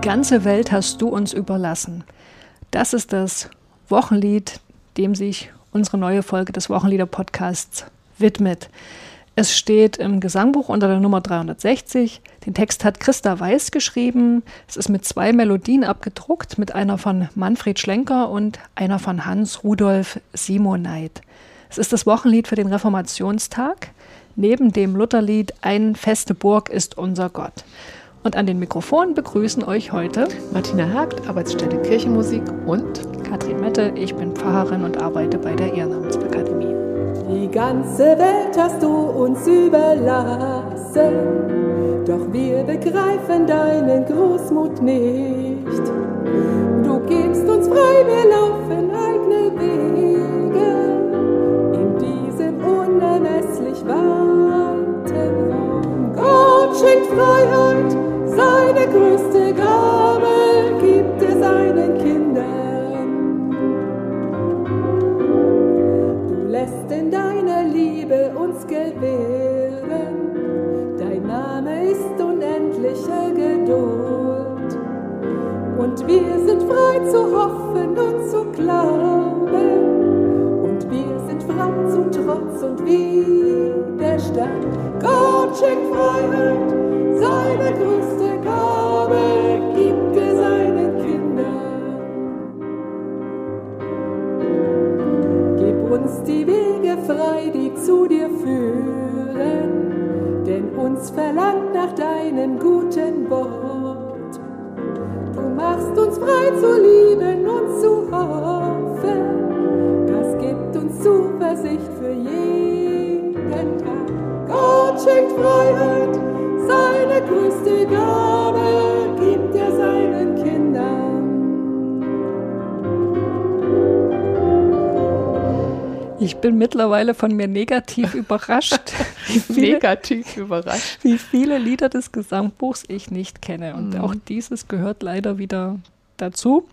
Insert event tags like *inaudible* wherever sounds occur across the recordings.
ganze Welt hast du uns überlassen. Das ist das Wochenlied, dem sich unsere neue Folge des Wochenlieder-Podcasts widmet. Es steht im Gesangbuch unter der Nummer 360. Den Text hat Christa Weiß geschrieben. Es ist mit zwei Melodien abgedruckt, mit einer von Manfred Schlenker und einer von Hans Rudolf Simoneit. Es ist das Wochenlied für den Reformationstag. Neben dem Lutherlied Ein feste Burg ist unser Gott. Und an den Mikrofonen begrüßen euch heute Martina Hagt, Arbeitsstelle Kirchenmusik und Katrin Mette. Ich bin Pfarrerin und arbeite bei der Ehrenamtsakademie. Die ganze Welt hast du uns überlassen, doch wir begreifen deinen Großmut nicht. Du gibst uns frei, wir laufen eigene Wege in diesem unermesslich weiten Raum. Gott schenkt Freiheit, seine größte Ich bin mittlerweile von mir negativ überrascht, *laughs* wie viele, negativ überrascht. wie viele Lieder des Gesangbuchs ich nicht kenne. Und Mhm. auch dieses gehört leider wieder dazu.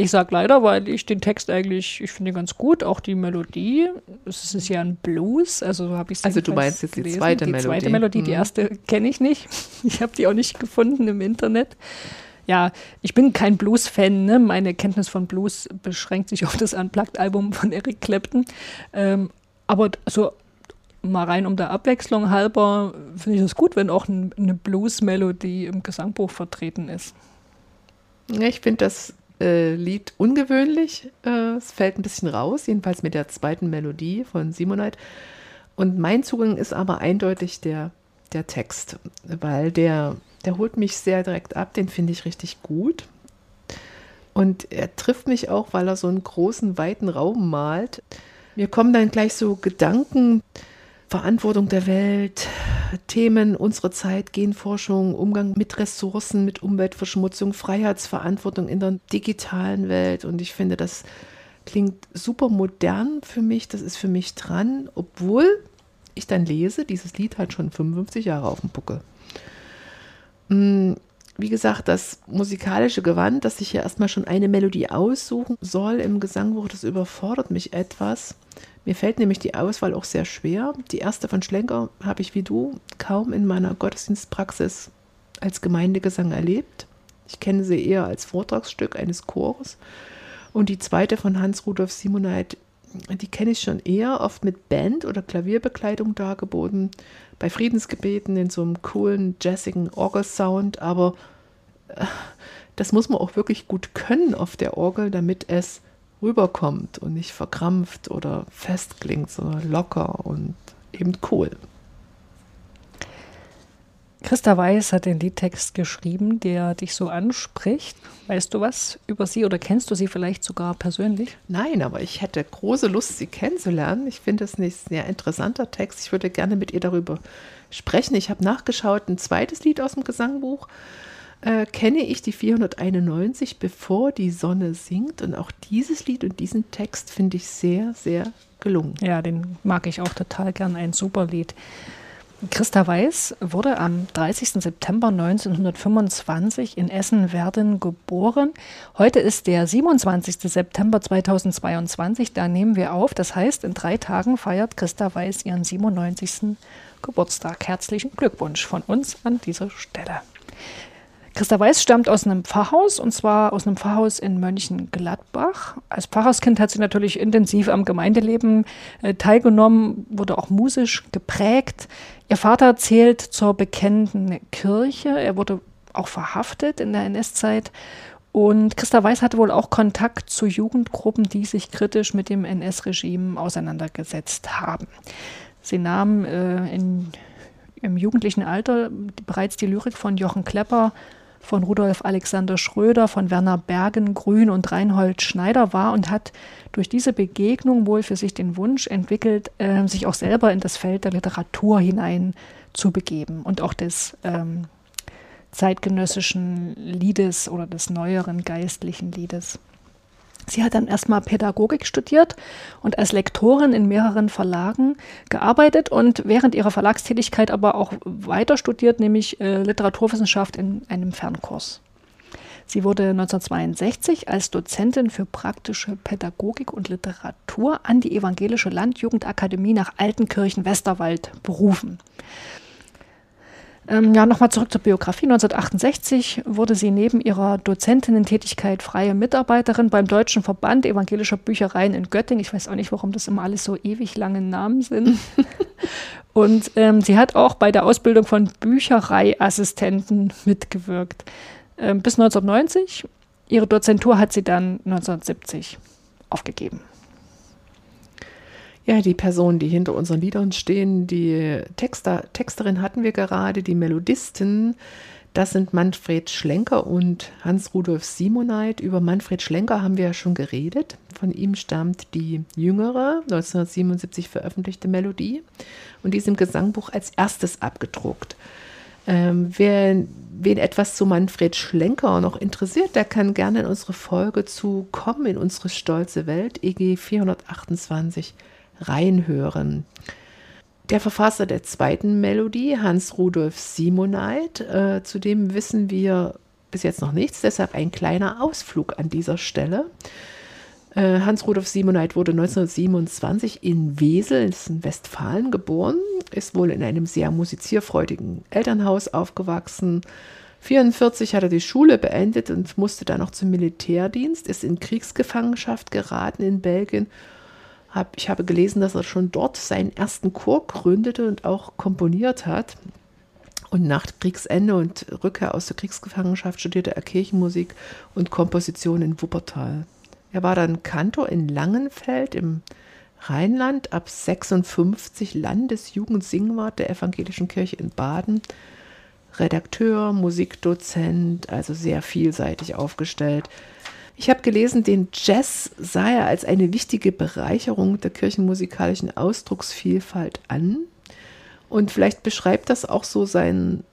Ich sage leider, weil ich den Text eigentlich, ich finde ganz gut, auch die Melodie. Es ist ja ein Blues, also so habe ich es Also du meinst jetzt die zweite die Melodie. zweite Melodie, die Mhm. erste kenne ich nicht. *laughs* Ich habe die auch nicht gefunden im Internet. Ja, ich bin kein Blues-Fan. Ne? Meine Kenntnis von Blues beschränkt sich auf das Unplugged-Album von Eric Clapton. Ähm, aber so mal rein um der Abwechslung halber finde ich es gut, wenn auch ein, eine Blues-Melodie im Gesangbuch vertreten ist. Ich finde das äh, Lied ungewöhnlich. Äh, es fällt ein bisschen raus, jedenfalls mit der zweiten Melodie von Simonite. Und mein Zugang ist aber eindeutig der, der Text, weil der, der holt mich sehr direkt ab, den finde ich richtig gut. Und er trifft mich auch, weil er so einen großen, weiten Raum malt. Mir kommen dann gleich so Gedanken, Verantwortung der Welt, Themen unserer Zeit, Genforschung, Umgang mit Ressourcen, mit Umweltverschmutzung, Freiheitsverantwortung in der digitalen Welt. Und ich finde, das klingt super modern für mich, das ist für mich dran, obwohl ich dann lese, dieses Lied hat schon 55 Jahre auf dem Buckel. Mm, Wie gesagt, das musikalische Gewand, dass ich hier erstmal schon eine Melodie aussuchen soll im Gesangbuch, das überfordert mich etwas. Mir fällt nämlich die Auswahl auch sehr schwer. Die erste von Schlenker habe ich wie du kaum in meiner Gottesdienstpraxis als Gemeindegesang erlebt. Ich kenne sie eher als Vortragsstück eines Chores. Und die zweite von Hans-Rudolf Simoneit, die kenne ich schon eher, oft mit Band- oder Klavierbekleidung dargeboten, bei Friedensgebeten in so einem coolen, jazzigen Orgelsound. Aber äh, das muss man auch wirklich gut können auf der Orgel, damit es rüberkommt und nicht verkrampft oder fest klingt, sondern locker und eben cool. Christa Weiß hat den Liedtext geschrieben, der dich so anspricht. Weißt du was über sie oder kennst du sie vielleicht sogar persönlich? Nein, aber ich hätte große Lust, sie kennenzulernen. Ich finde es ein sehr interessanter Text. Ich würde gerne mit ihr darüber sprechen. Ich habe nachgeschaut, ein zweites Lied aus dem Gesangbuch. Äh, kenne ich die 491, bevor die Sonne singt. Und auch dieses Lied und diesen Text finde ich sehr, sehr gelungen. Ja, den mag ich auch total gern. Ein super Lied. Christa Weiß wurde am 30. September 1925 in Essen-Werden geboren. Heute ist der 27. September 2022. Da nehmen wir auf. Das heißt, in drei Tagen feiert Christa Weiß ihren 97. Geburtstag. Herzlichen Glückwunsch von uns an dieser Stelle. Christa Weiß stammt aus einem Pfarrhaus und zwar aus einem Pfarrhaus in Mönchengladbach. Als Pfarrhauskind hat sie natürlich intensiv am Gemeindeleben äh, teilgenommen, wurde auch musisch geprägt. Ihr Vater zählt zur bekennenden Kirche. Er wurde auch verhaftet in der NS-Zeit. Und Christa Weiß hatte wohl auch Kontakt zu Jugendgruppen, die sich kritisch mit dem NS-Regime auseinandergesetzt haben. Sie nahm äh, in, im jugendlichen Alter bereits die Lyrik von Jochen Klepper von Rudolf Alexander Schröder, von Werner Bergen, Grün und Reinhold Schneider war und hat durch diese Begegnung wohl für sich den Wunsch entwickelt, äh, sich auch selber in das Feld der Literatur hinein zu begeben und auch des ähm, zeitgenössischen Liedes oder des neueren geistlichen Liedes. Sie hat dann erstmal Pädagogik studiert und als Lektorin in mehreren Verlagen gearbeitet und während ihrer Verlagstätigkeit aber auch weiter studiert, nämlich äh, Literaturwissenschaft in einem Fernkurs. Sie wurde 1962 als Dozentin für praktische Pädagogik und Literatur an die Evangelische Landjugendakademie nach Altenkirchen-Westerwald berufen. Ähm, ja, nochmal zurück zur Biografie. 1968 wurde sie neben ihrer Dozentinnen-Tätigkeit freie Mitarbeiterin beim Deutschen Verband evangelischer Büchereien in Göttingen. Ich weiß auch nicht, warum das immer alles so ewig lange Namen sind. *laughs* Und ähm, sie hat auch bei der Ausbildung von Büchereiassistenten mitgewirkt. Ähm, bis 1990. Ihre Dozentur hat sie dann 1970 aufgegeben. Ja, die Personen, die hinter unseren Liedern stehen, die Texter, Texterin hatten wir gerade, die Melodisten, das sind Manfred Schlenker und Hans-Rudolf Simoneit. Über Manfred Schlenker haben wir ja schon geredet. Von ihm stammt die jüngere, 1977 veröffentlichte Melodie und die ist im Gesangbuch als erstes abgedruckt. Ähm, wer, wen etwas zu Manfred Schlenker noch interessiert, der kann gerne in unsere Folge zu Kommen in unsere stolze Welt, EG 428 reinhören. Der Verfasser der zweiten Melodie, Hans-Rudolf Simoneit, äh, zu dem wissen wir bis jetzt noch nichts, deshalb ein kleiner Ausflug an dieser Stelle. Äh, Hans-Rudolf Simoneit wurde 1927 in Wesel, in Westfalen, geboren, ist wohl in einem sehr musizierfreudigen Elternhaus aufgewachsen. 1944 hat er die Schule beendet und musste dann noch zum Militärdienst, ist in Kriegsgefangenschaft geraten in Belgien hab, ich habe gelesen, dass er schon dort seinen ersten Chor gründete und auch komponiert hat. Und nach Kriegsende und Rückkehr aus der Kriegsgefangenschaft studierte er Kirchenmusik und Komposition in Wuppertal. Er war dann Kantor in Langenfeld im Rheinland, ab 56 Landesjugendsingwart der Evangelischen Kirche in Baden, Redakteur, Musikdozent, also sehr vielseitig aufgestellt. Ich habe gelesen, den Jazz sah er als eine wichtige Bereicherung der kirchenmusikalischen Ausdrucksvielfalt an. Und vielleicht beschreibt das auch so sein,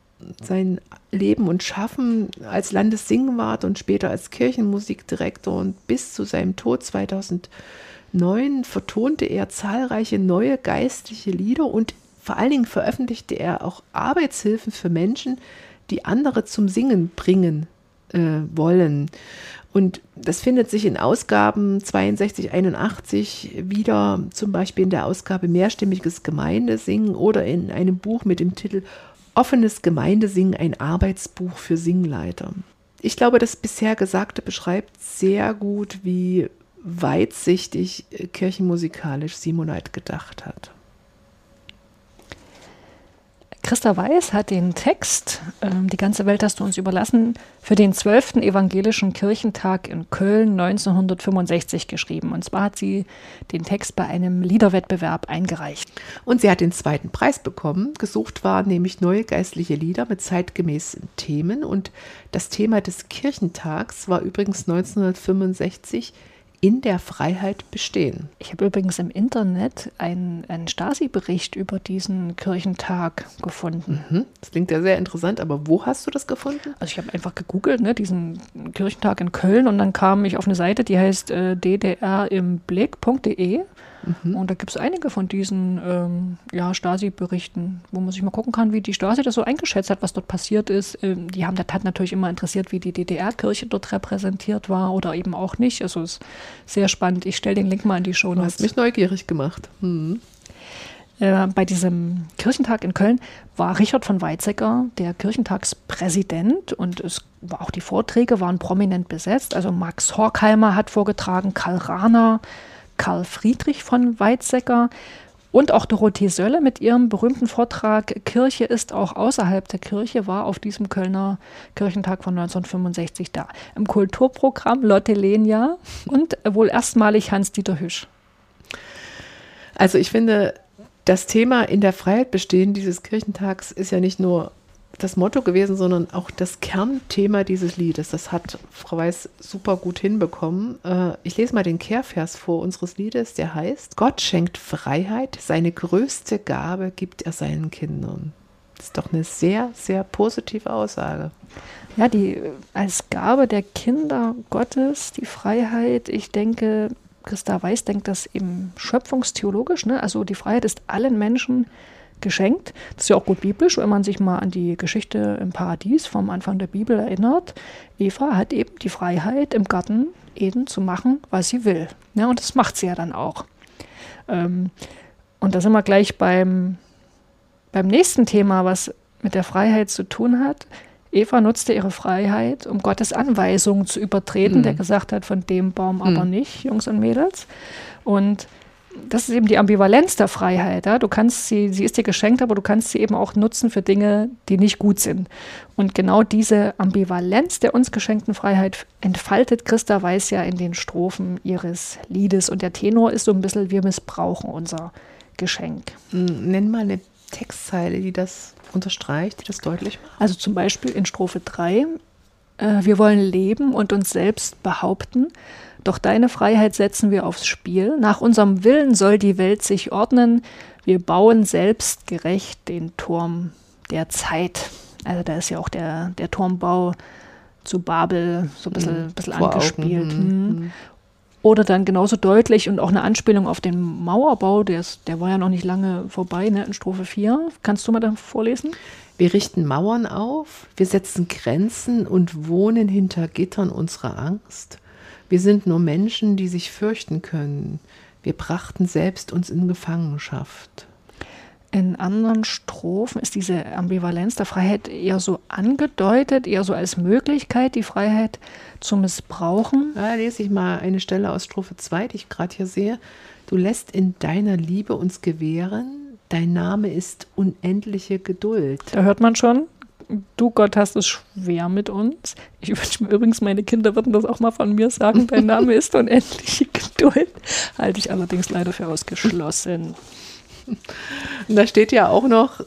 sein Leben und Schaffen als Landessingwart und später als Kirchenmusikdirektor. Und bis zu seinem Tod 2009 vertonte er zahlreiche neue geistliche Lieder und vor allen Dingen veröffentlichte er auch Arbeitshilfen für Menschen, die andere zum Singen bringen äh, wollen. Und das findet sich in Ausgaben 62, 81 wieder, zum Beispiel in der Ausgabe Mehrstimmiges Gemeindesingen oder in einem Buch mit dem Titel Offenes Gemeindesingen, ein Arbeitsbuch für Singleiter. Ich glaube, das bisher Gesagte beschreibt sehr gut, wie weitsichtig kirchenmusikalisch Simonite gedacht hat. Christa Weiß hat den Text ähm, Die ganze Welt hast du uns überlassen für den 12. Evangelischen Kirchentag in Köln 1965 geschrieben. Und zwar hat sie den Text bei einem Liederwettbewerb eingereicht. Und sie hat den zweiten Preis bekommen. Gesucht waren nämlich neue geistliche Lieder mit zeitgemäßen Themen. Und das Thema des Kirchentags war übrigens 1965 in der Freiheit bestehen. Ich habe übrigens im Internet einen, einen Stasi-Bericht über diesen Kirchentag gefunden. Mhm. Das klingt ja sehr interessant, aber wo hast du das gefunden? Also ich habe einfach gegoogelt, ne, diesen Kirchentag in Köln und dann kam ich auf eine Seite, die heißt äh, ddrimblick.de Mhm. Und da gibt es einige von diesen ähm, ja, Stasi-Berichten, wo man sich mal gucken kann, wie die Stasi das so eingeschätzt hat, was dort passiert ist. Ähm, die haben das hat natürlich immer interessiert, wie die DDR-Kirche dort repräsentiert war oder eben auch nicht. Also es ist sehr spannend. Ich stelle den Link mal in die Show Notes. Du hast mich neugierig gemacht. Mhm. äh, bei diesem Kirchentag in Köln war Richard von Weizsäcker der Kirchentagspräsident und es war auch die Vorträge waren prominent besetzt. Also Max Horkheimer hat vorgetragen, Karl Rahner, Karl Friedrich von Weizsäcker und auch Dorothee Sölle mit ihrem berühmten Vortrag Kirche ist auch außerhalb der Kirche war auf diesem Kölner Kirchentag von 1965 da. Im Kulturprogramm Lotte Lenia und wohl erstmalig Hans-Dieter Hüsch. Also ich finde, das Thema in der Freiheit bestehen dieses Kirchentags ist ja nicht nur das Motto gewesen, sondern auch das Kernthema dieses Liedes. Das hat Frau Weiß super gut hinbekommen. Äh, ich lese mal den Kehrvers vor unseres Liedes, der heißt, Gott schenkt Freiheit, seine größte Gabe gibt er seinen Kindern. Das ist doch eine sehr, sehr positive Aussage. Ja, die als Gabe der Kinder Gottes, die Freiheit, ich denke, Christa Weiß denkt das eben schöpfungstheologisch. Ne? Also die Freiheit ist allen Menschen geschenkt. Das ist ja auch gut biblisch, wenn man sich mal an die Geschichte im Paradies vom Anfang der Bibel erinnert. Eva hat eben die Freiheit, im Garten Eden zu machen, was sie will. Ja, und das macht sie ja dann auch. Ähm, und da sind wir gleich beim, beim nächsten Thema, was mit der Freiheit zu tun hat. Eva nutzte ihre Freiheit, um Gottes Anweisungen zu übertreten, mhm. der gesagt hat, von dem Baum aber mhm. nicht, Jungs und Mädels. Und das ist eben die Ambivalenz der Freiheit. Ja? Du kannst sie, sie ist dir geschenkt, aber du kannst sie eben auch nutzen für Dinge, die nicht gut sind. Und genau diese Ambivalenz der uns geschenkten Freiheit entfaltet Christa Weiß ja in den Strophen ihres Liedes. Und der Tenor ist so ein bisschen, wir missbrauchen unser Geschenk. Nenn mal eine Textzeile, die das unterstreicht, die das deutlich macht? Also zum Beispiel in Strophe 3, äh, wir wollen leben und uns selbst behaupten, doch deine Freiheit setzen wir aufs Spiel. Nach unserem Willen soll die Welt sich ordnen. Wir bauen selbst gerecht den Turm der Zeit. Also da ist ja auch der, der Turmbau zu Babel so ein bisschen, mhm. bisschen angespielt. Mhm. Oder dann genauso deutlich und auch eine Anspielung auf den Mauerbau, der, ist, der war ja noch nicht lange vorbei, ne, in Strophe 4. Kannst du mal da vorlesen? Wir richten Mauern auf, wir setzen Grenzen und wohnen hinter Gittern unserer Angst. Wir sind nur Menschen, die sich fürchten können. Wir brachten selbst uns in Gefangenschaft. In anderen Strophen ist diese Ambivalenz der Freiheit eher so angedeutet, eher so als Möglichkeit, die Freiheit zu missbrauchen. Da lese ich mal eine Stelle aus Strophe 2, die ich gerade hier sehe. Du lässt in deiner Liebe uns gewähren, dein Name ist unendliche Geduld. Da hört man schon, du Gott hast es schwer mit uns. Ich wünsche mir übrigens, meine Kinder würden das auch mal von mir sagen, dein Name ist unendliche Geduld. Halte ich allerdings leider für ausgeschlossen. *laughs* Und da steht ja auch noch,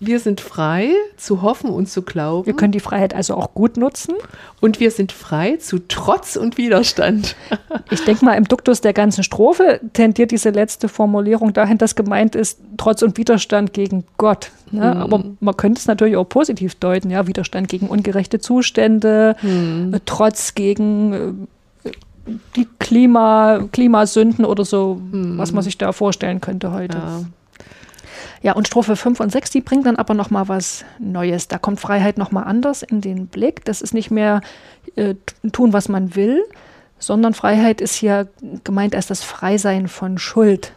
wir sind frei zu hoffen und zu glauben. Wir können die Freiheit also auch gut nutzen. Und wir sind frei zu Trotz und Widerstand. *laughs* Ich denke mal, im Duktus der ganzen Strophe tendiert diese letzte Formulierung dahin, dass gemeint ist, Trotz und Widerstand gegen Gott. Ne? Mhm. Aber man könnte es natürlich auch positiv deuten, ja, Widerstand gegen ungerechte Zustände, mhm. Trotz gegen äh, die Klima, Klimasünden oder so, mhm. was man sich da vorstellen könnte heute. Ja. Ja, und Strophe 5 und 6, die bringt dann aber nochmal was Neues. Da kommt Freiheit nochmal anders in den Blick. Das ist nicht mehr äh, tun, was man will, sondern Freiheit ist hier gemeint als das Freisein von Schuld.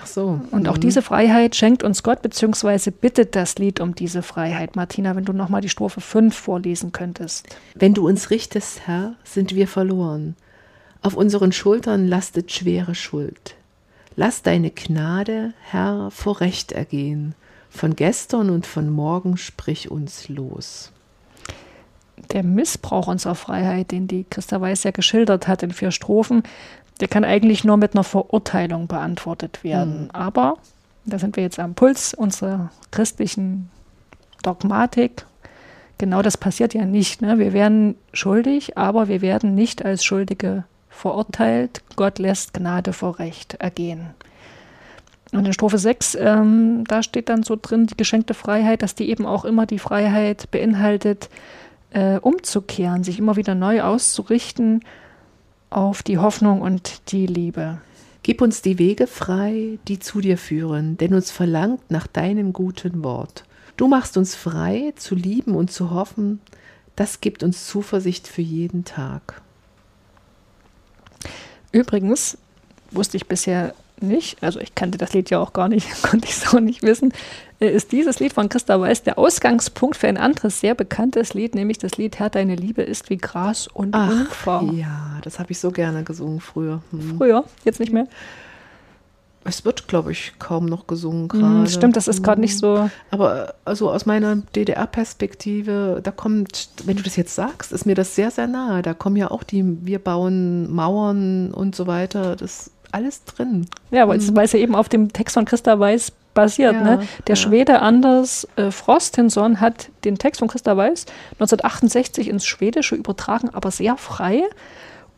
Ach so. Und auch mhm. diese Freiheit schenkt uns Gott, beziehungsweise bittet das Lied um diese Freiheit. Martina, wenn du nochmal die Strophe 5 vorlesen könntest. Wenn du uns richtest, Herr, sind wir verloren. Auf unseren Schultern lastet schwere Schuld. Lass deine Gnade, Herr, vor Recht ergehen. Von gestern und von morgen sprich uns los. Der Missbrauch unserer Freiheit, den die Christa Weiß ja geschildert hat in vier Strophen, der kann eigentlich nur mit einer Verurteilung beantwortet werden. Mhm. Aber, da sind wir jetzt am Puls unserer christlichen Dogmatik, genau das passiert ja nicht. Ne? Wir werden schuldig, aber wir werden nicht als Schuldige verurteilt, Gott lässt Gnade vor Recht ergehen. Und in Strophe 6, ähm, da steht dann so drin, die geschenkte Freiheit, dass die eben auch immer die Freiheit beinhaltet, äh, umzukehren, sich immer wieder neu auszurichten auf die Hoffnung und die Liebe. Gib uns die Wege frei, die zu dir führen, denn uns verlangt nach deinem guten Wort. Du machst uns frei, zu lieben und zu hoffen, das gibt uns Zuversicht für jeden Tag. Übrigens wusste ich bisher nicht, also ich kannte das Lied ja auch gar nicht, *laughs* konnte ich es auch nicht wissen, äh, ist dieses Lied von Christa Weiß der Ausgangspunkt für ein anderes sehr bekanntes Lied, nämlich das Lied Herr, deine Liebe ist wie Gras und Ach, Ufer. ja, das habe ich so gerne gesungen früher. Hm. Früher, jetzt nicht mehr. Es wird, glaube ich, kaum noch gesungen Hm, gerade. stimmt, das ist gerade nicht so. Aber also aus meiner DDR-Perspektive, da kommt, wenn du das jetzt sagst, ist mir das sehr, sehr nahe. Da kommen ja auch die, wir bauen Mauern und so weiter. Das ist alles drin. Ja, weil es es ja eben auf dem Text von Christa Weiß basiert. Ja, ne? Der ja. Schwede Anders äh, Frostenson hat den Text von Christa Weiß 1968 ins Schwedische übertragen, aber sehr frei.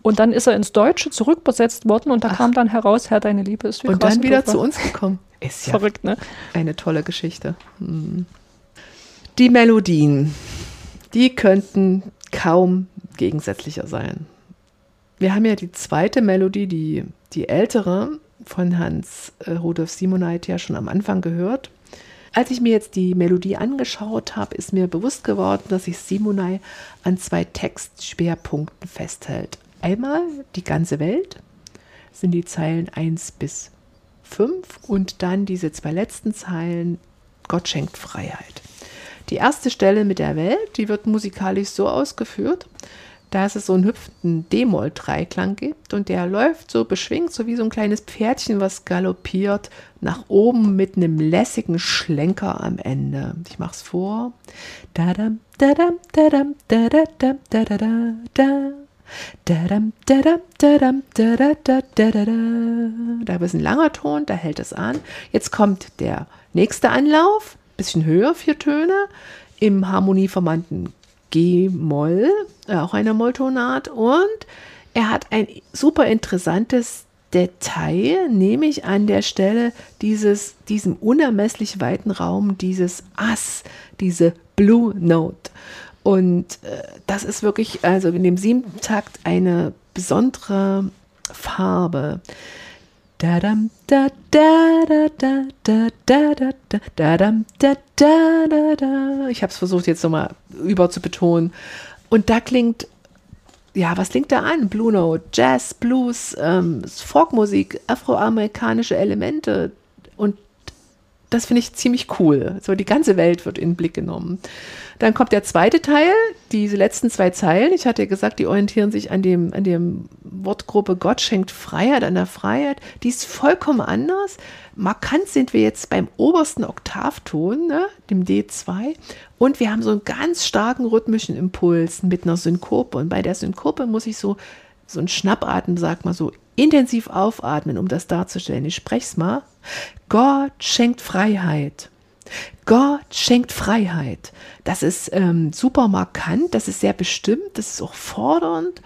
Und dann ist er ins Deutsche zurückbesetzt worden und da kam dann heraus, Herr, deine Liebe ist wie Und dann wieder zu uns gekommen. Ist ja Verrückt, ne? eine tolle Geschichte. Hm. Die Melodien, die könnten kaum gegensätzlicher sein. Wir haben ja die zweite Melodie, die, die ältere von Hans äh, Rudolf Simoneit ja schon am Anfang gehört. Als ich mir jetzt die Melodie angeschaut habe, ist mir bewusst geworden, dass sich Simonai an zwei Textschwerpunkten festhält. Einmal die ganze Welt, sind die Zeilen 1 bis 5 und dann diese zwei letzten Zeilen, Gott schenkt Freiheit. Die erste Stelle mit der Welt, die wird musikalisch so ausgeführt, dass es so einen hüpfenden D-Moll-Dreiklang gibt und der läuft so beschwingt, so wie so ein kleines Pferdchen, was galoppiert nach oben mit einem lässigen Schlenker am Ende. Ich mach's vor. Dadam, dadam, dadam, dadadam, dadada, da. Dadam, dadam, dadam, dadada, dadada. Da ist ein langer Ton, da hält es an. Jetzt kommt der nächste Anlauf, bisschen höher, vier Töne, im harmonieverwandten G-Moll, äh, auch einer Molltonart. Und er hat ein super interessantes Detail, nämlich an der Stelle dieses, diesem unermesslich weiten Raum, dieses Ass, diese Blue Note. Und äh, das ist wirklich, also in dem siebten Takt eine besondere Farbe. Ich habe es versucht jetzt nochmal über zu betonen. Und da klingt, ja, was klingt da an? Blue Note, Jazz, Blues, ähm, Folkmusik, afroamerikanische Elemente. Und das finde ich ziemlich cool. So die ganze Welt wird in den Blick genommen. Dann kommt der zweite Teil, diese letzten zwei Zeilen. Ich hatte ja gesagt, die orientieren sich an dem, an dem Wortgruppe Gott schenkt Freiheit, an der Freiheit. Die ist vollkommen anders. Markant sind wir jetzt beim obersten Oktavton, ne, dem D2. Und wir haben so einen ganz starken rhythmischen Impuls mit einer Synkope. Und bei der Synkope muss ich so, so einen Schnappatmen, sag mal so, intensiv aufatmen, um das darzustellen. Ich spreche es mal. Gott schenkt Freiheit. Gott schenkt Freiheit. Das ist ähm, super markant, das ist sehr bestimmt, das ist auch fordernd.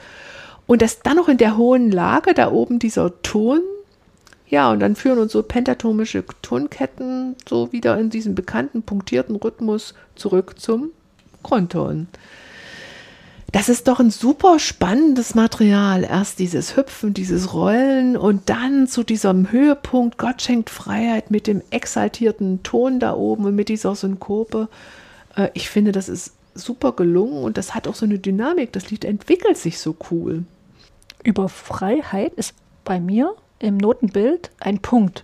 Und das dann noch in der hohen Lage, da oben dieser Ton. Ja, und dann führen uns so pentatomische Tonketten so wieder in diesen bekannten punktierten Rhythmus zurück zum Grundton. Das ist doch ein super spannendes Material. Erst dieses Hüpfen, dieses Rollen und dann zu diesem Höhepunkt, Gott schenkt Freiheit mit dem exaltierten Ton da oben und mit dieser Synkope. Äh, Ich finde, das ist super gelungen und das hat auch so eine Dynamik. Das Lied entwickelt sich so cool. Über Freiheit ist bei mir im Notenbild ein Punkt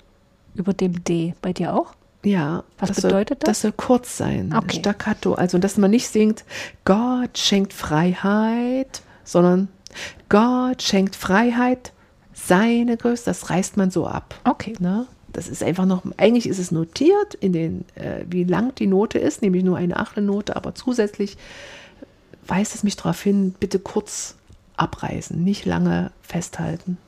über dem D. Bei dir auch? Ja, Was das bedeutet soll, das? Das soll kurz sein, Okay. staccato. Also, dass man nicht singt, Gott schenkt Freiheit, sondern Gott schenkt Freiheit, seine Größe. Das reißt man so ab. Okay. Ne? Das ist einfach noch, eigentlich ist es notiert, in den, äh, wie lang die Note ist, nämlich nur eine Achtelnote, aber zusätzlich weist es mich darauf hin, bitte kurz abreißen, nicht lange festhalten.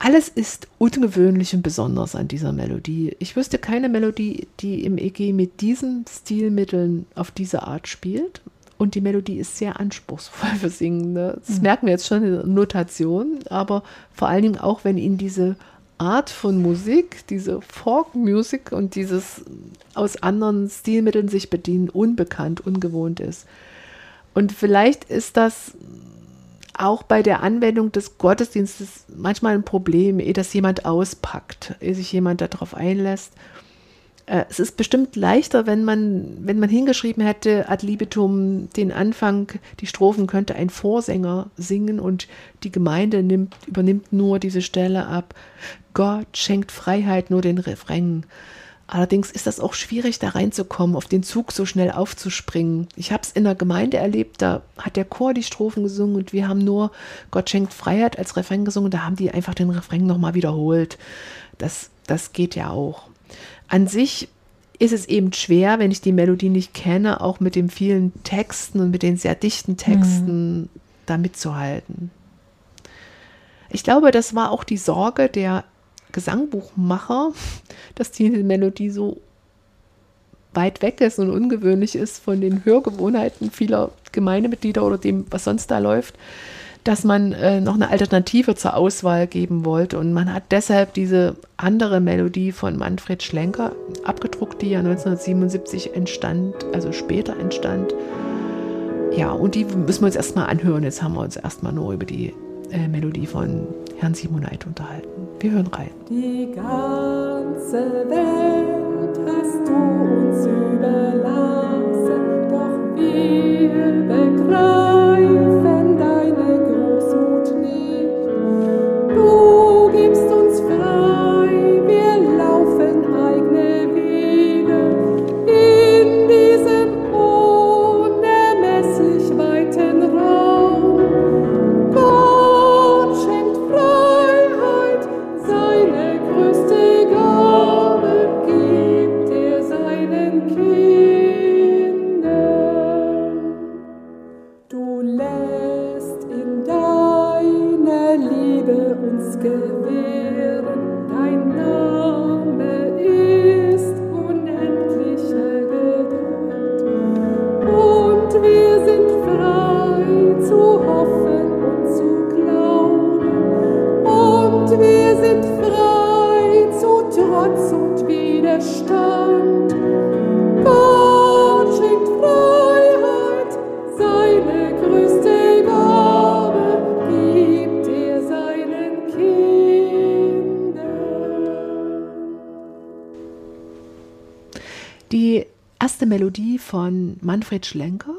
Alles ist ungewöhnlich und besonders an dieser Melodie. Ich wüsste keine Melodie, die im EG mit diesen Stilmitteln auf diese Art spielt. Und die Melodie ist sehr anspruchsvoll *laughs* für Singende. Das merken wir jetzt schon in der Notation, aber vor allen Dingen auch, wenn Ihnen diese Art von Musik, diese Folk-Music und dieses aus anderen Stilmitteln sich bedienen, unbekannt, ungewohnt ist. Und vielleicht ist das auch bei der Anwendung des Gottesdienstes manchmal ein Problem, ehe das jemand auspackt, ehe sich jemand darauf einlässt. Äh, es ist bestimmt leichter, wenn man, wenn man hingeschrieben hätte, ad libitum, den Anfang, die Strophen könnte ein Vorsänger singen und die Gemeinde nimmt, übernimmt nur diese Stelle ab. Gott schenkt Freiheit, nur den Refrain. Allerdings ist das auch schwierig, da reinzukommen, auf den Zug so schnell aufzuspringen. Ich habe es in der Gemeinde erlebt, da hat der Chor die Strophen gesungen und wir haben nur Gott schenkt Freiheit als Refrain gesungen. Da haben die einfach den Refrain nochmal wiederholt. Das, das geht ja auch. An sich ist es eben schwer, wenn ich die Melodie nicht kenne, auch mit den vielen Texten und mit den sehr dichten Texten mhm. da mitzuhalten. Ich glaube, das war auch die Sorge der Gesangbuchmacher, dass die Melodie so weit weg ist und ungewöhnlich ist von den Hörgewohnheiten vieler Gemeindemitglieder oder dem, was sonst da läuft, dass man äh, noch eine Alternative zur Auswahl geben wollte. Und man hat deshalb diese andere Melodie von Manfred Schlenker abgedruckt, die ja 1977 entstand, also später entstand. Ja, und die müssen wir uns erstmal anhören. Jetzt haben wir uns erstmal nur über die äh, Melodie von Herrn Simoneit unterhalten. Wir hören rein. Die ganze Welt hast du uns überlassen, doch wir begreifen uns gewähren, dein Melodie von Manfred Schlenker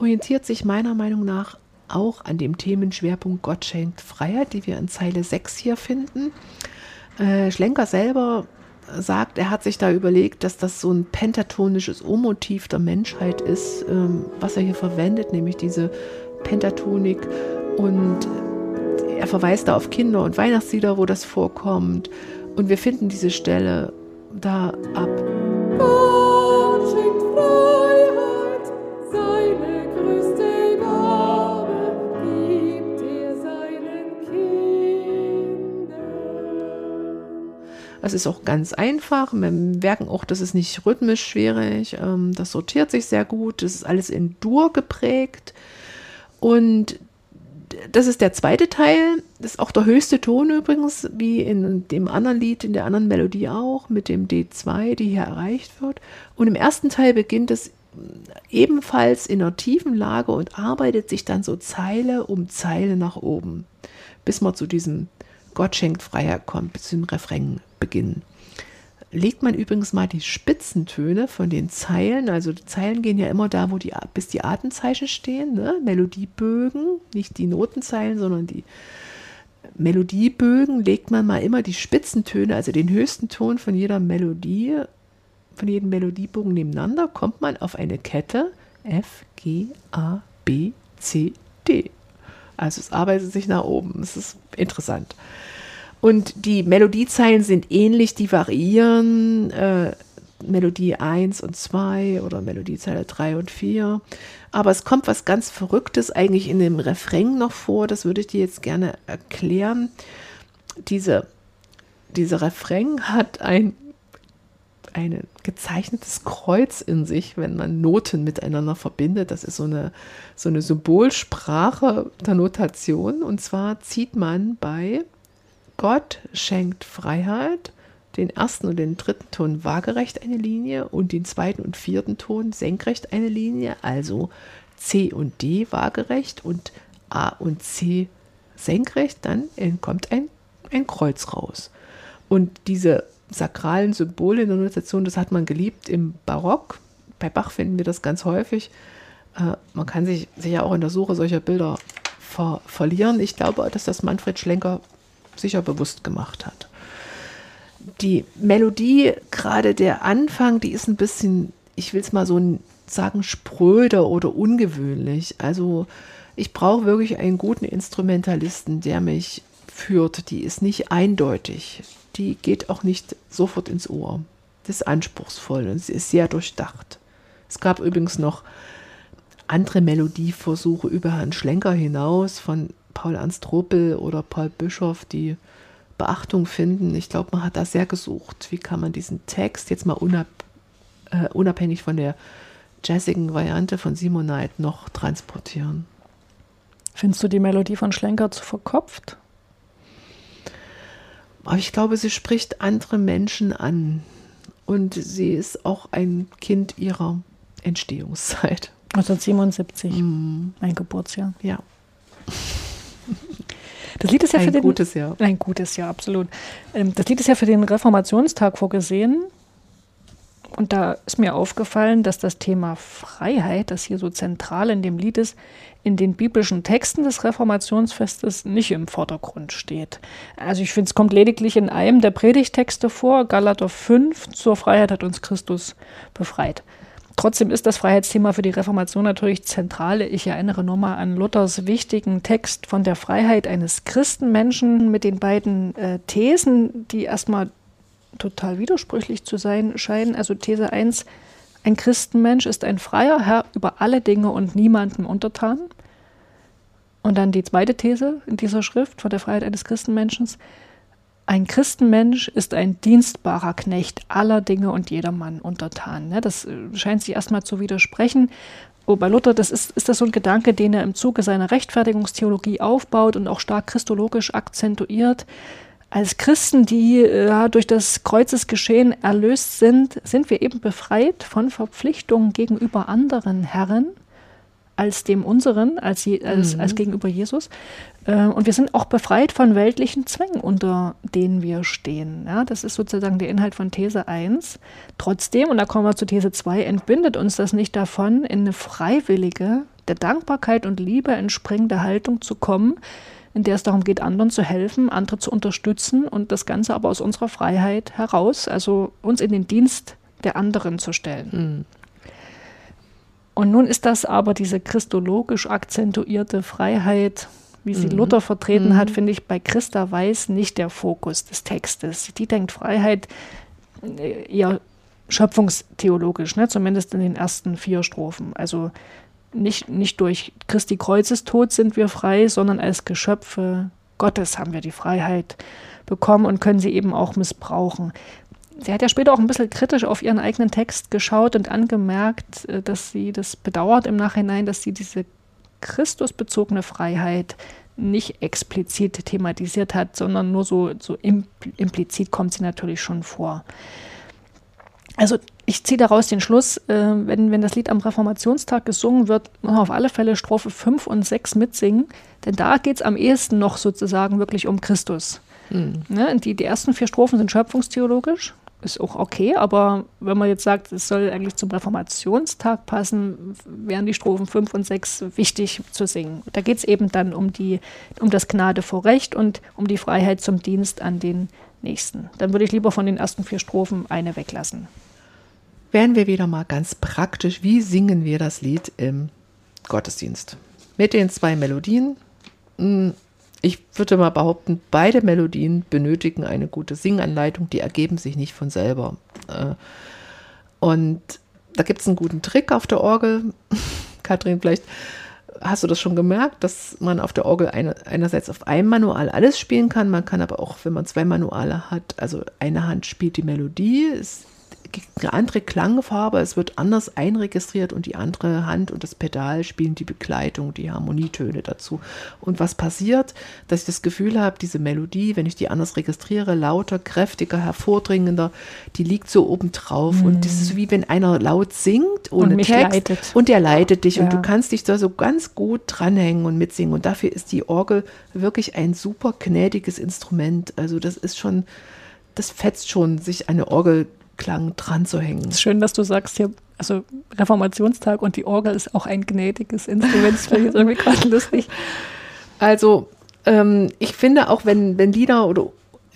orientiert sich meiner Meinung nach auch an dem Themenschwerpunkt Gott schenkt Freiheit, die wir in Zeile 6 hier finden. Äh, Schlenker selber sagt, er hat sich da überlegt, dass das so ein pentatonisches O-Motiv der Menschheit ist, ähm, was er hier verwendet, nämlich diese Pentatonik. Und er verweist da auf Kinder- und Weihnachtslieder, wo das vorkommt. Und wir finden diese Stelle da ab. Es ist auch ganz einfach. Wir merken auch, das ist nicht rhythmisch schwierig. Ähm, Das sortiert sich sehr gut. Das ist alles in Dur geprägt. Und das ist der zweite Teil. Das ist auch der höchste Ton übrigens, wie in dem anderen Lied, in der anderen Melodie auch, mit dem D2, die hier erreicht wird. Und im ersten Teil beginnt es ebenfalls in einer tiefen Lage und arbeitet sich dann so Zeile um Zeile nach oben, bis man zu diesem Gott schenkt Freiheit kommt, bis zum Refrain beginnen. Legt man übrigens mal die Spitzentöne von den Zeilen, also die Zeilen gehen ja immer da, wo die, bis die Atemzeichen stehen, ne? Melodiebögen, nicht die Notenzeilen, sondern die Melodiebögen, legt man mal immer die Spitzentöne, also den höchsten Ton von jeder Melodie, von jedem Melodiebogen nebeneinander, kommt man auf eine Kette F, G, A, B, C, D. Also es arbeitet sich nach oben. Es ist interessant. Und die Melodiezeilen sind ähnlich, die variieren. Äh, Melodie 1 und 2 oder Melodiezeile 3 und 4. Aber es kommt was ganz Verrücktes eigentlich in dem Refrain noch vor. Das würde ich dir jetzt gerne erklären. Diese, dieser Refrain hat ein, ein gezeichnetes Kreuz in sich, wenn man Noten miteinander verbindet. Das ist so eine, so eine Symbolsprache der Notation. Und zwar zieht man bei Gott schenkt Freiheit, den ersten und den dritten Ton waagerecht eine Linie und den zweiten und vierten Ton senkrecht eine Linie, also C und D waagerecht und A und C senkrecht, dann kommt ein, ein Kreuz raus. Und diese sakralen Symbole in der Notation, das hat man geliebt im Barock. Bei Bach finden wir das ganz häufig. Äh, man kann sich, sich ja auch in der Suche solcher Bilder ver verlieren. Ich glaube, dass das Manfred Schlenker sicher bewusst gemacht hat. Die Melodie, gerade der Anfang, die ist ein bisschen, ich will es mal so sagen, spröder oder ungewöhnlich. Also ich brauche wirklich einen guten Instrumentalisten, der mich führt. Die ist nicht eindeutig. Die geht auch nicht sofort ins Ohr. Das ist anspruchsvoll und sie ist sehr durchdacht. Es gab übrigens noch andere Melodieversuche über Herrn Schlenker hinaus von Paul Ernst Ruppel oder Paul Bischoff, die Beachtung finden. Ich glaube, man hat da sehr gesucht. Wie kann man diesen Text jetzt mal unab, äh, unabhängig von der jazzigen Variante von Simonite noch transportieren? Findest du die Melodie von Schlenker zu verkopft? Aber ich glaube, sie spricht andere Menschen an. Und sie ist auch ein Kind ihrer Entstehungszeit. 1977, mm. mein Geburtsjahr. Ja. Das Lied ist ja ein für den, gutes Jahr. Ein gutes Jahr, absolut. Ähm, das Lied ist ja für den Reformationstag vorgesehen. Und da ist mir aufgefallen, dass das Thema Freiheit, das hier so zentral in dem Lied ist, in den biblischen Texten des Reformationsfestes nicht im Vordergrund steht. Also ich finde, es kommt lediglich in einem der Predigtexte vor, Galater 5, zur Freiheit hat uns Christus befreit. Trotzdem ist das Freiheitsthema für die Reformation natürlich zentral. Ich erinnere nur mal an Luthers wichtigen Text von der Freiheit eines Christenmenschen mit den beiden äh, Thesen, die erstmal total widersprüchlich zu sein scheinen. Also These 1, ein Christenmensch ist ein freier Herr über alle Dinge und niemandem untertan. Und dann die zweite These in dieser Schrift von der Freiheit eines Christenmenschen. Ein Christenmensch ist ein dienstbarer Knecht aller Dinge und jedermann untertan. Ne, das äh, scheint sich erstmal zu widersprechen. Wo bei Luther, das ist, ist das so ein Gedanke, den er im Zuge seiner Rechtfertigungstheologie aufbaut und auch stark christologisch akzentuiert. Als Christen, die äh, ja, durch das Kreuzesgeschehen erlöst sind, sind wir eben befreit von Verpflichtungen gegenüber anderen Herren als dem unseren, als, als, mhm. als gegenüber Jesus. Äh, und wir sind auch befreit von weltlichen Zwängen, unter denen wir stehen. Ja, das ist sozusagen der Inhalt von These 1. Trotzdem, und da kommen wir zu These 2, entbindet uns das nicht davon, in eine freiwillige, der Dankbarkeit und Liebe entspringende Haltung zu kommen, in der es darum geht, anderen zu helfen, andere zu unterstützen und das Ganze aber aus unserer Freiheit heraus, also uns in den Dienst der anderen zu stellen. Mhm. Und nun ist das aber diese christologisch akzentuierte Freiheit, wie sie mhm. Luther vertreten mhm. hat, finde ich bei Christa Weiß nicht der Fokus des Textes. Die denkt Freiheit äh, eher schöpfungstheologisch, ne? zumindest in den ersten vier Strophen. Also nicht, nicht durch Christi Kreuzestod sind wir frei, sondern als Geschöpfe Gottes haben wir die Freiheit bekommen und können sie eben auch missbrauchen sie hat ja später auch ein bisschen kritisch auf ihren eigenen Text geschaut und angemerkt, äh, dass sie das bedauert im Nachhinein, dass sie diese Christusbezogene Freiheit nicht explizit thematisiert hat, sondern nur so, so implizit kommt sie natürlich schon vor. Also ich ziehe daraus den Schluss, äh, wenn, wenn das Lied am Reformationstag gesungen wird, muss man auf alle Fälle Strophe 5 und 6 mitsingen, denn da geht es am ehesten noch sozusagen wirklich um Christus. Mhm. Ne, die, die ersten vier Strophen sind schöpfungstheologisch, ist auch okay, aber wenn man jetzt sagt, es soll eigentlich zum Reformationstag passen, wären die Strophen 5 und 6 wichtig zu singen. Da geht es eben dann um, die, um das Gnade vor Recht und um die Freiheit zum Dienst an den Nächsten. Dann würde ich lieber von den ersten vier Strophen eine weglassen. Wären wir wieder mal ganz praktisch, wie singen wir das Lied im Gottesdienst? Mit den zwei Melodien hm, ich würde mal behaupten, beide Melodien benötigen eine gute Singanleitung, die ergeben sich nicht von selber. Äh, und da gibt es einen guten Trick auf der Orgel. *laughs* Kathrin, vielleicht hast du das schon gemerkt, dass man auf der Orgel eine, einerseits auf einem Manual alles spielen kann, man kann aber auch, wenn man zwei Manuale hat, also eine Hand spielt die Melodie, ist eine andere Klangfarbe, es wird anders einregistriert und die andere Hand und das Pedal spielen die Begleitung, die Harmonietöne dazu. Und was passiert, dass ich das Gefühl habe, diese Melodie, wenn ich die anders registriere, lauter, kräftiger, hervordringender, die liegt so oben drauf. Mhm. Und das ist wie wenn einer laut singt, ohne und Text. Leitet. Und der leitet dich ja. und du kannst dich da so ganz gut dranhängen und mitsingen. Und dafür ist die Orgel wirklich ein super gnädiges Instrument. Also das ist schon das fetzt schon, sich eine Orgelklang dran zu hängen. Es ist schön, dass du sagst hier, also Reformationstag und die Orgel ist auch ein gnädiges Instrument. Das finde ich irgendwie gerade lustig. Also ähm, ich finde auch, wenn, wenn Lieder oder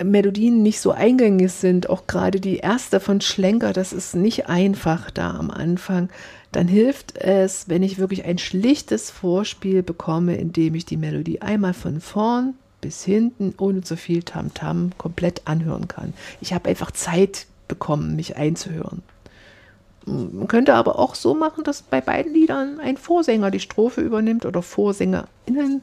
Melodien nicht so eingängig sind, auch gerade die erste von Schlenker, das ist nicht einfach da am Anfang, dann hilft es, wenn ich wirklich ein schlichtes Vorspiel bekomme, indem ich die Melodie einmal von vorn bis hinten ohne zu viel Tamtam -Tam komplett anhören kann. Ich habe einfach Zeit bekommen, mich einzuhören. Man könnte aber auch so machen, dass bei beiden Liedern ein Vorsänger die Strophe übernimmt oder Vorsänger*innen.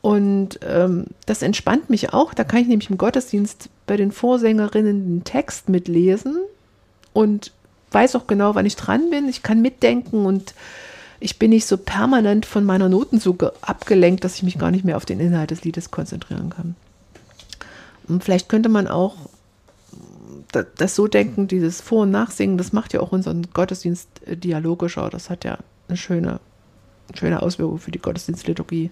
Und ähm, das entspannt mich auch. Da kann ich nämlich im Gottesdienst bei den Vorsängerinnen den Text mitlesen und weiß auch genau, wann ich dran bin. Ich kann mitdenken und ich bin nicht so permanent von meiner Notensuche abgelenkt, dass ich mich gar nicht mehr auf den Inhalt des Liedes konzentrieren kann. Und vielleicht könnte man auch das so denken, dieses Vor- und Nachsingen, das macht ja auch unseren Gottesdienst äh, dialogischer. Das hat ja eine schöne, schöne Auswirkung für die Gottesdienstliturgie.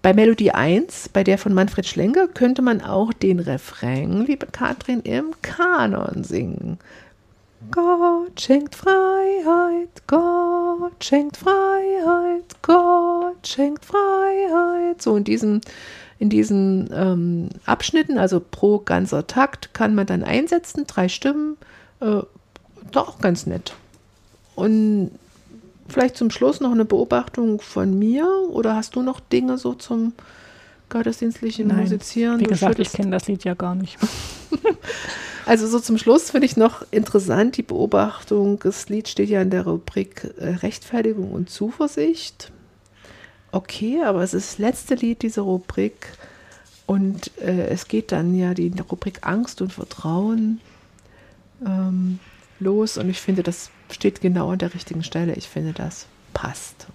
Bei Melodie 1, bei der von Manfred Schlenker, könnte man auch den Refrain, liebe Katrin, im Kanon singen. Gott schenkt Freiheit, Gott schenkt Freiheit, Gott schenkt Freiheit. So in diesen, in diesen ähm, Abschnitten, also pro ganzer Takt, kann man dann einsetzen, drei Stimmen, äh, doch auch ganz nett. Und vielleicht zum Schluss noch eine Beobachtung von mir oder hast du noch Dinge so zum gottesdienstlichen Nein, Musizieren? Wie Du gesagt, ich kenne das Lied ja gar nicht. *laughs* *laughs* Also so zum Schluss finde ich noch interessant die Beobachtung, das Lied steht ja in der Rubrik äh, Rechtfertigung und Zuversicht. Okay, aber es ist das letzte Lied dieser Rubrik und äh, es geht dann ja die Rubrik Angst und Vertrauen ähm, los und ich finde, das steht genau an der richtigen Stelle. Ich finde, das passt.